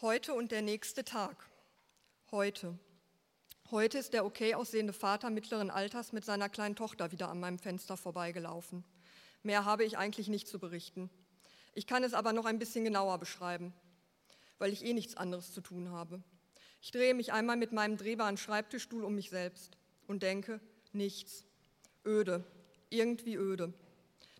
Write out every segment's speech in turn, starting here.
Heute und der nächste Tag. Heute. Heute ist der okay aussehende Vater mittleren Alters mit seiner kleinen Tochter wieder an meinem Fenster vorbeigelaufen. Mehr habe ich eigentlich nicht zu berichten. Ich kann es aber noch ein bisschen genauer beschreiben, weil ich eh nichts anderes zu tun habe. Ich drehe mich einmal mit meinem drehbaren Schreibtischstuhl um mich selbst und denke, nichts. Öde, irgendwie öde.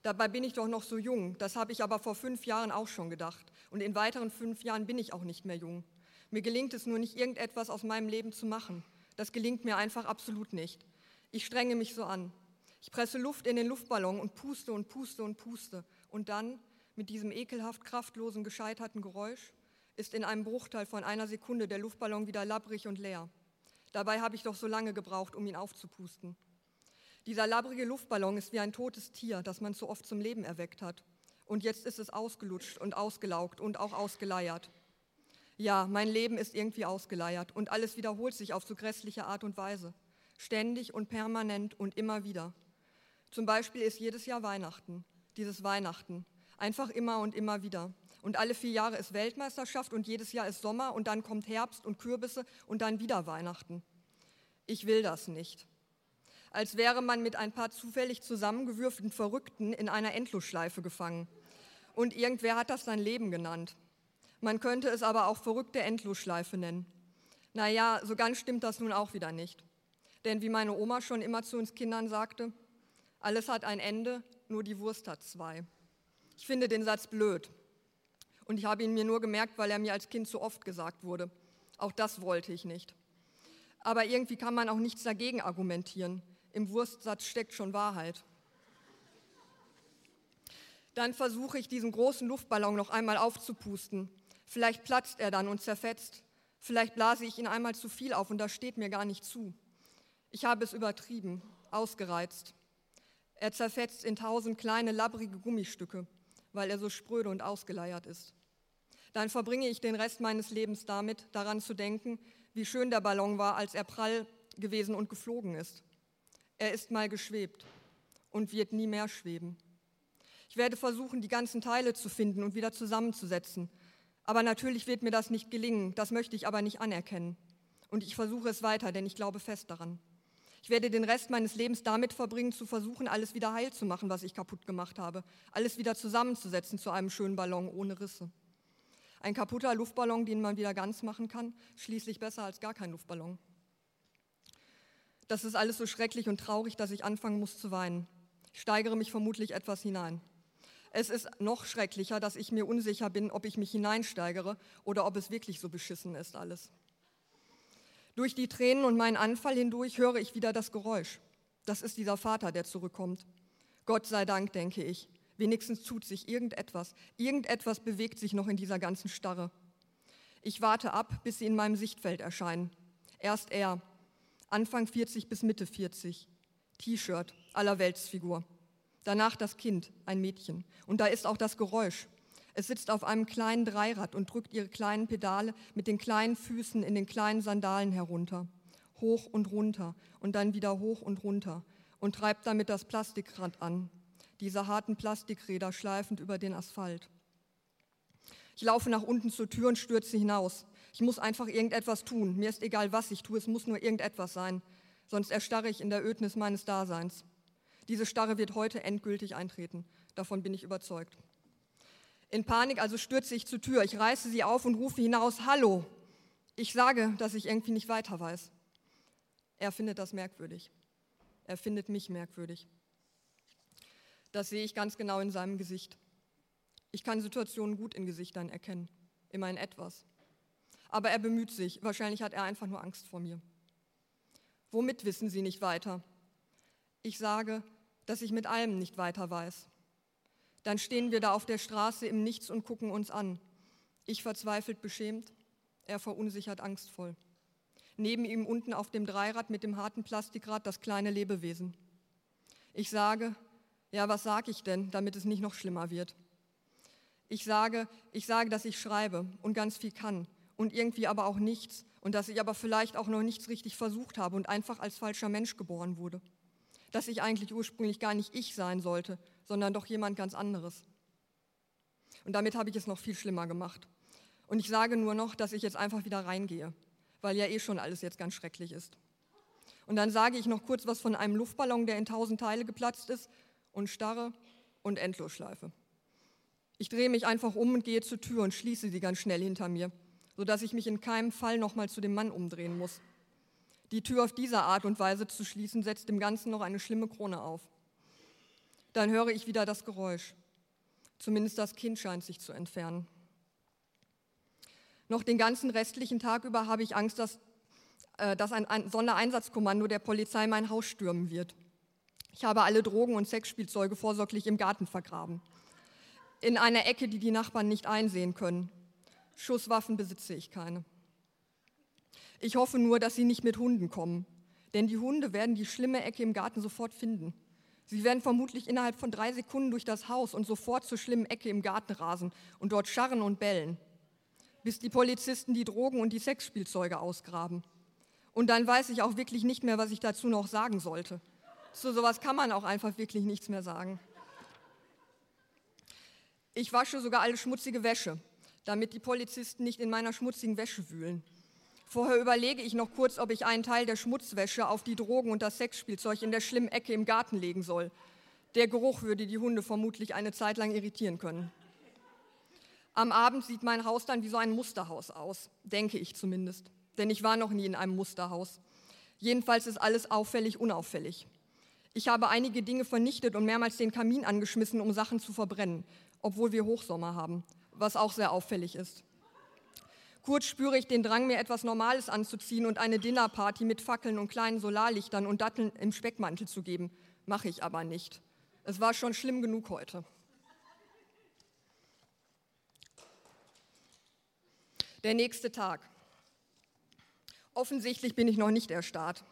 Dabei bin ich doch noch so jung, das habe ich aber vor fünf Jahren auch schon gedacht. Und in weiteren fünf Jahren bin ich auch nicht mehr jung. Mir gelingt es nur nicht, irgendetwas aus meinem Leben zu machen. Das gelingt mir einfach absolut nicht. Ich strenge mich so an. Ich presse Luft in den Luftballon und puste und puste und puste. Und dann, mit diesem ekelhaft kraftlosen, gescheiterten Geräusch, ist in einem Bruchteil von einer Sekunde der Luftballon wieder labbrig und leer. Dabei habe ich doch so lange gebraucht, um ihn aufzupusten. Dieser labbrige Luftballon ist wie ein totes Tier, das man zu oft zum Leben erweckt hat. Und jetzt ist es ausgelutscht und ausgelaugt und auch ausgeleiert. Ja, mein Leben ist irgendwie ausgeleiert und alles wiederholt sich auf so grässliche Art und Weise. Ständig und permanent und immer wieder. Zum Beispiel ist jedes Jahr Weihnachten, dieses Weihnachten. Einfach immer und immer wieder. Und alle vier Jahre ist Weltmeisterschaft und jedes Jahr ist Sommer und dann kommt Herbst und Kürbisse und dann wieder Weihnachten. Ich will das nicht als wäre man mit ein paar zufällig zusammengewürfelten Verrückten in einer Endlosschleife gefangen. Und irgendwer hat das sein Leben genannt. Man könnte es aber auch verrückte Endlosschleife nennen. Naja, so ganz stimmt das nun auch wieder nicht. Denn wie meine Oma schon immer zu uns Kindern sagte, alles hat ein Ende, nur die Wurst hat zwei. Ich finde den Satz blöd. Und ich habe ihn mir nur gemerkt, weil er mir als Kind so oft gesagt wurde. Auch das wollte ich nicht. Aber irgendwie kann man auch nichts dagegen argumentieren. Im Wurstsatz steckt schon Wahrheit. Dann versuche ich, diesen großen Luftballon noch einmal aufzupusten. Vielleicht platzt er dann und zerfetzt. Vielleicht blase ich ihn einmal zu viel auf und das steht mir gar nicht zu. Ich habe es übertrieben, ausgereizt. Er zerfetzt in tausend kleine, labbrige Gummistücke, weil er so spröde und ausgeleiert ist. Dann verbringe ich den Rest meines Lebens damit, daran zu denken, wie schön der Ballon war, als er prall gewesen und geflogen ist. Er ist mal geschwebt und wird nie mehr schweben. Ich werde versuchen, die ganzen Teile zu finden und wieder zusammenzusetzen. Aber natürlich wird mir das nicht gelingen, das möchte ich aber nicht anerkennen. Und ich versuche es weiter, denn ich glaube fest daran. Ich werde den Rest meines Lebens damit verbringen, zu versuchen, alles wieder heil zu machen, was ich kaputt gemacht habe. Alles wieder zusammenzusetzen zu einem schönen Ballon ohne Risse. Ein kaputter Luftballon, den man wieder ganz machen kann, schließlich besser als gar kein Luftballon. Das ist alles so schrecklich und traurig, dass ich anfangen muss zu weinen. Ich steigere mich vermutlich etwas hinein. Es ist noch schrecklicher, dass ich mir unsicher bin, ob ich mich hineinsteigere oder ob es wirklich so beschissen ist alles. Durch die Tränen und meinen Anfall hindurch höre ich wieder das Geräusch. Das ist dieser Vater, der zurückkommt. Gott sei Dank, denke ich. Wenigstens tut sich irgendetwas. Irgendetwas bewegt sich noch in dieser ganzen Starre. Ich warte ab, bis sie in meinem Sichtfeld erscheinen. Erst er, Anfang 40 bis Mitte 40. T-Shirt, allerweltsfigur. Danach das Kind, ein Mädchen. Und da ist auch das Geräusch. Es sitzt auf einem kleinen Dreirad und drückt ihre kleinen Pedale mit den kleinen Füßen in den kleinen Sandalen herunter. Hoch und runter und dann wieder hoch und runter und treibt damit das Plastikrad an. Diese harten Plastikräder schleifend über den Asphalt. Ich laufe nach unten zur Tür und stürze hinaus. Ich muss einfach irgendetwas tun. Mir ist egal, was ich tue, es muss nur irgendetwas sein. Sonst erstarre ich in der Ödnis meines Daseins. Diese Starre wird heute endgültig eintreten. Davon bin ich überzeugt. In Panik also stürze ich zur Tür. Ich reiße sie auf und rufe hinaus, Hallo. Ich sage, dass ich irgendwie nicht weiter weiß. Er findet das merkwürdig. Er findet mich merkwürdig. Das sehe ich ganz genau in seinem Gesicht. Ich kann Situationen gut in Gesichtern erkennen, immerhin etwas. Aber er bemüht sich. Wahrscheinlich hat er einfach nur Angst vor mir. Womit wissen Sie nicht weiter? Ich sage, dass ich mit allem nicht weiter weiß. Dann stehen wir da auf der Straße im Nichts und gucken uns an. Ich verzweifelt beschämt, er verunsichert angstvoll. Neben ihm unten auf dem Dreirad mit dem harten Plastikrad das kleine Lebewesen. Ich sage, ja, was sage ich denn, damit es nicht noch schlimmer wird? Ich sage, ich sage, dass ich schreibe und ganz viel kann und irgendwie aber auch nichts und dass ich aber vielleicht auch noch nichts richtig versucht habe und einfach als falscher Mensch geboren wurde. Dass ich eigentlich ursprünglich gar nicht ich sein sollte, sondern doch jemand ganz anderes. Und damit habe ich es noch viel schlimmer gemacht. Und ich sage nur noch, dass ich jetzt einfach wieder reingehe, weil ja eh schon alles jetzt ganz schrecklich ist. Und dann sage ich noch kurz was von einem Luftballon, der in tausend Teile geplatzt ist und starre und Endlosschleife. Ich drehe mich einfach um und gehe zur Tür und schließe sie ganz schnell hinter mir, sodass ich mich in keinem Fall nochmal zu dem Mann umdrehen muss. Die Tür auf diese Art und Weise zu schließen, setzt dem Ganzen noch eine schlimme Krone auf. Dann höre ich wieder das Geräusch. Zumindest das Kind scheint sich zu entfernen. Noch den ganzen restlichen Tag über habe ich Angst, dass, äh, dass ein, ein Sondereinsatzkommando der Polizei mein Haus stürmen wird. Ich habe alle Drogen und Sexspielzeuge vorsorglich im Garten vergraben. In einer Ecke, die die Nachbarn nicht einsehen können. Schusswaffen besitze ich keine. Ich hoffe nur, dass sie nicht mit Hunden kommen, denn die Hunde werden die schlimme Ecke im Garten sofort finden. Sie werden vermutlich innerhalb von drei Sekunden durch das Haus und sofort zur schlimmen Ecke im Garten rasen und dort scharren und bellen, bis die Polizisten die Drogen und die Sexspielzeuge ausgraben. Und dann weiß ich auch wirklich nicht mehr, was ich dazu noch sagen sollte. Zu sowas kann man auch einfach wirklich nichts mehr sagen. Ich wasche sogar alle schmutzige Wäsche, damit die Polizisten nicht in meiner schmutzigen Wäsche wühlen. Vorher überlege ich noch kurz, ob ich einen Teil der Schmutzwäsche auf die Drogen und das Sexspielzeug in der schlimmen Ecke im Garten legen soll. Der Geruch würde die Hunde vermutlich eine Zeit lang irritieren können. Am Abend sieht mein Haus dann wie so ein Musterhaus aus, denke ich zumindest, denn ich war noch nie in einem Musterhaus. Jedenfalls ist alles auffällig unauffällig. Ich habe einige Dinge vernichtet und mehrmals den Kamin angeschmissen, um Sachen zu verbrennen, obwohl wir Hochsommer haben, was auch sehr auffällig ist. Kurz spüre ich den Drang, mir etwas Normales anzuziehen und eine Dinnerparty mit Fackeln und kleinen Solarlichtern und Datteln im Speckmantel zu geben. Mache ich aber nicht. Es war schon schlimm genug heute. Der nächste Tag. Offensichtlich bin ich noch nicht erstarrt.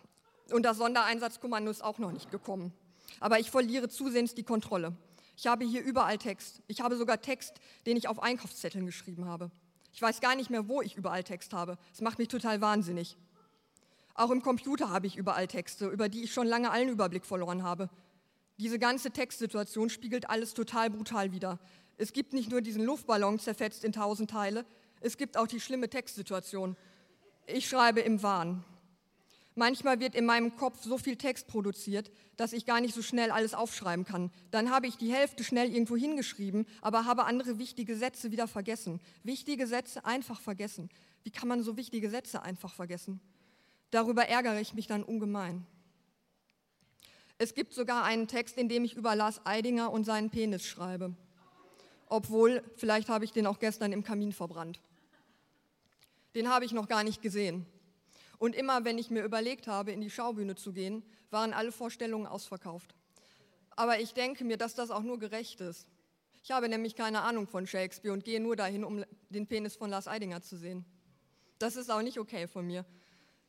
Und das Sondereinsatzkommando ist auch noch nicht gekommen. Aber ich verliere zusehends die Kontrolle. Ich habe hier überall Text. Ich habe sogar Text, den ich auf Einkaufszetteln geschrieben habe. Ich weiß gar nicht mehr, wo ich überall Text habe. Es macht mich total wahnsinnig. Auch im Computer habe ich überall Texte, über die ich schon lange allen Überblick verloren habe. Diese ganze Textsituation spiegelt alles total brutal wider. Es gibt nicht nur diesen Luftballon zerfetzt in tausend Teile, es gibt auch die schlimme Textsituation. Ich schreibe im Wahn. Manchmal wird in meinem Kopf so viel Text produziert, dass ich gar nicht so schnell alles aufschreiben kann. Dann habe ich die Hälfte schnell irgendwo hingeschrieben, aber habe andere wichtige Sätze wieder vergessen. Wichtige Sätze einfach vergessen. Wie kann man so wichtige Sätze einfach vergessen? Darüber ärgere ich mich dann ungemein. Es gibt sogar einen Text, in dem ich über Lars Eidinger und seinen Penis schreibe. Obwohl, vielleicht habe ich den auch gestern im Kamin verbrannt. Den habe ich noch gar nicht gesehen. Und immer, wenn ich mir überlegt habe, in die Schaubühne zu gehen, waren alle Vorstellungen ausverkauft. Aber ich denke mir, dass das auch nur gerecht ist. Ich habe nämlich keine Ahnung von Shakespeare und gehe nur dahin, um den Penis von Lars Eidinger zu sehen. Das ist auch nicht okay von mir,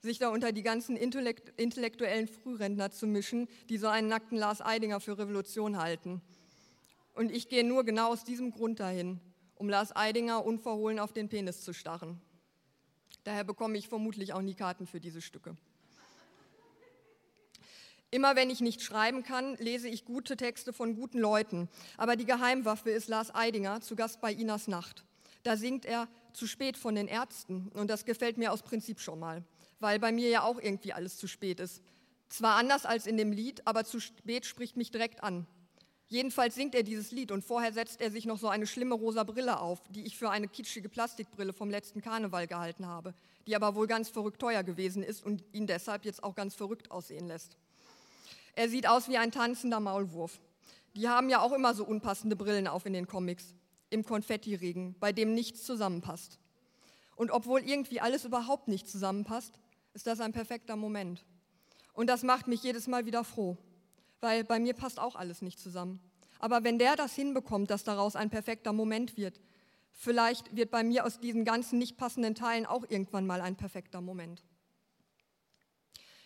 sich da unter die ganzen intellektuellen Frührentner zu mischen, die so einen nackten Lars Eidinger für Revolution halten. Und ich gehe nur genau aus diesem Grund dahin, um Lars Eidinger unverhohlen auf den Penis zu starren. Daher bekomme ich vermutlich auch nie Karten für diese Stücke. Immer wenn ich nicht schreiben kann, lese ich gute Texte von guten Leuten. Aber die Geheimwaffe ist Lars Eidinger, zu Gast bei Inas Nacht. Da singt er zu spät von den Ärzten. Und das gefällt mir aus Prinzip schon mal, weil bei mir ja auch irgendwie alles zu spät ist. Zwar anders als in dem Lied, aber zu spät spricht mich direkt an. Jedenfalls singt er dieses Lied und vorher setzt er sich noch so eine schlimme rosa Brille auf, die ich für eine kitschige Plastikbrille vom letzten Karneval gehalten habe, die aber wohl ganz verrückt teuer gewesen ist und ihn deshalb jetzt auch ganz verrückt aussehen lässt. Er sieht aus wie ein tanzender Maulwurf. Die haben ja auch immer so unpassende Brillen auf in den Comics, im Konfettiregen, bei dem nichts zusammenpasst. Und obwohl irgendwie alles überhaupt nicht zusammenpasst, ist das ein perfekter Moment. Und das macht mich jedes Mal wieder froh weil bei mir passt auch alles nicht zusammen. Aber wenn der das hinbekommt, dass daraus ein perfekter Moment wird, vielleicht wird bei mir aus diesen ganzen nicht passenden Teilen auch irgendwann mal ein perfekter Moment.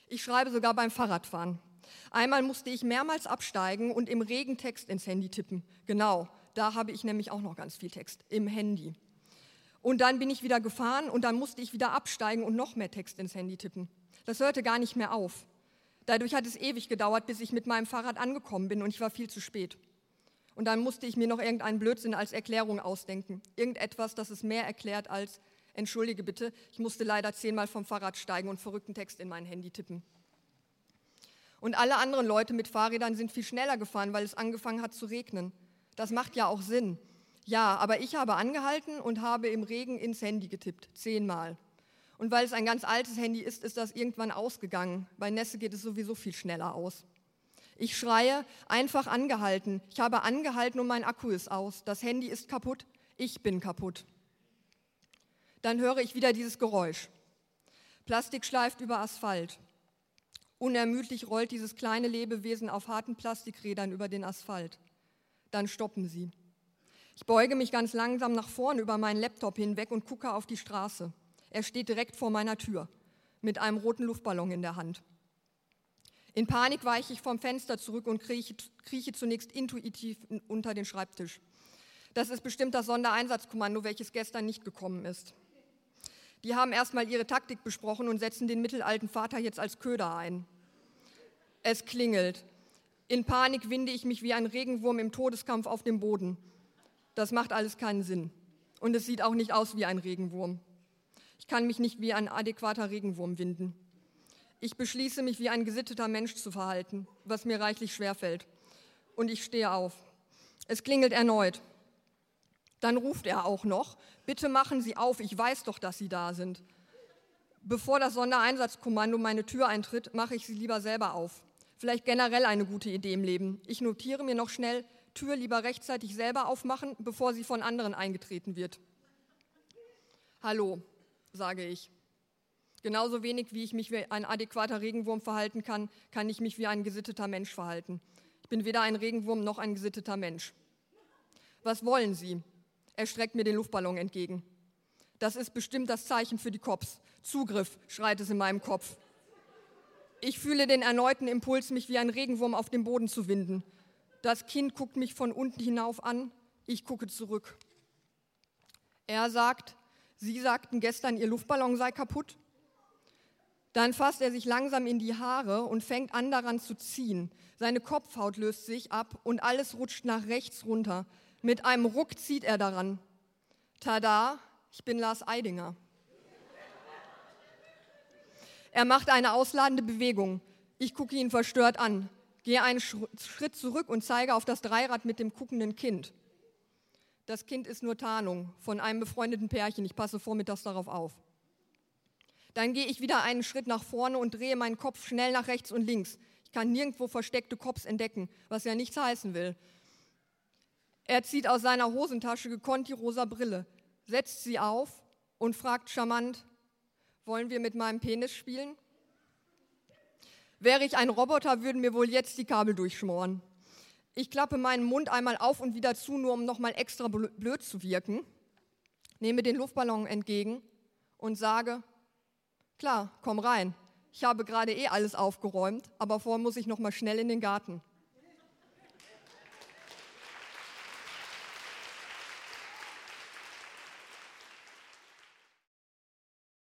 Ich schreibe sogar beim Fahrradfahren. Einmal musste ich mehrmals absteigen und im Regen Text ins Handy tippen. Genau, da habe ich nämlich auch noch ganz viel Text im Handy. Und dann bin ich wieder gefahren und dann musste ich wieder absteigen und noch mehr Text ins Handy tippen. Das hörte gar nicht mehr auf. Dadurch hat es ewig gedauert, bis ich mit meinem Fahrrad angekommen bin und ich war viel zu spät. Und dann musste ich mir noch irgendeinen Blödsinn als Erklärung ausdenken. Irgendetwas, das es mehr erklärt als, entschuldige bitte, ich musste leider zehnmal vom Fahrrad steigen und verrückten Text in mein Handy tippen. Und alle anderen Leute mit Fahrrädern sind viel schneller gefahren, weil es angefangen hat zu regnen. Das macht ja auch Sinn. Ja, aber ich habe angehalten und habe im Regen ins Handy getippt, zehnmal. Und weil es ein ganz altes Handy ist, ist das irgendwann ausgegangen. Bei Nässe geht es sowieso viel schneller aus. Ich schreie, einfach angehalten. Ich habe angehalten und mein Akku ist aus. Das Handy ist kaputt. Ich bin kaputt. Dann höre ich wieder dieses Geräusch. Plastik schleift über Asphalt. Unermüdlich rollt dieses kleine Lebewesen auf harten Plastikrädern über den Asphalt. Dann stoppen sie. Ich beuge mich ganz langsam nach vorn über meinen Laptop hinweg und gucke auf die Straße. Er steht direkt vor meiner Tür mit einem roten Luftballon in der Hand. In Panik weiche ich vom Fenster zurück und krieche, krieche zunächst intuitiv unter den Schreibtisch. Das ist bestimmt das Sondereinsatzkommando, welches gestern nicht gekommen ist. Die haben erstmal ihre Taktik besprochen und setzen den mittelalten Vater jetzt als Köder ein. Es klingelt. In Panik winde ich mich wie ein Regenwurm im Todeskampf auf dem Boden. Das macht alles keinen Sinn. Und es sieht auch nicht aus wie ein Regenwurm. Ich kann mich nicht wie ein adäquater Regenwurm winden. Ich beschließe mich wie ein gesitteter Mensch zu verhalten, was mir reichlich schwerfällt. Und ich stehe auf. Es klingelt erneut. Dann ruft er auch noch, bitte machen Sie auf, ich weiß doch, dass Sie da sind. Bevor das Sondereinsatzkommando meine Tür eintritt, mache ich sie lieber selber auf. Vielleicht generell eine gute Idee im Leben. Ich notiere mir noch schnell, Tür lieber rechtzeitig selber aufmachen, bevor sie von anderen eingetreten wird. Hallo, sage ich. Genauso wenig wie ich mich wie ein adäquater Regenwurm verhalten kann, kann ich mich wie ein gesitteter Mensch verhalten. Ich bin weder ein Regenwurm noch ein gesitteter Mensch. Was wollen Sie? Er streckt mir den Luftballon entgegen. Das ist bestimmt das Zeichen für die Cops. Zugriff, schreit es in meinem Kopf. Ich fühle den erneuten Impuls, mich wie ein Regenwurm auf dem Boden zu winden. Das Kind guckt mich von unten hinauf an, ich gucke zurück. Er sagt, Sie sagten gestern, Ihr Luftballon sei kaputt. Dann fasst er sich langsam in die Haare und fängt an daran zu ziehen. Seine Kopfhaut löst sich ab und alles rutscht nach rechts runter. Mit einem Ruck zieht er daran. Tada, ich bin Lars Eidinger. Er macht eine ausladende Bewegung. Ich gucke ihn verstört an, gehe einen Schritt zurück und zeige auf das Dreirad mit dem guckenden Kind. Das Kind ist nur Tarnung von einem befreundeten Pärchen. Ich passe vormittags darauf auf. Dann gehe ich wieder einen Schritt nach vorne und drehe meinen Kopf schnell nach rechts und links. Ich kann nirgendwo versteckte Cops entdecken, was ja nichts heißen will. Er zieht aus seiner Hosentasche gekonnt die rosa Brille, setzt sie auf und fragt charmant, wollen wir mit meinem Penis spielen? Wäre ich ein Roboter, würden mir wohl jetzt die Kabel durchschmoren. Ich klappe meinen Mund einmal auf und wieder zu, nur um nochmal extra blöd zu wirken, nehme den Luftballon entgegen und sage, klar, komm rein. Ich habe gerade eh alles aufgeräumt, aber vorher muss ich nochmal schnell in den Garten.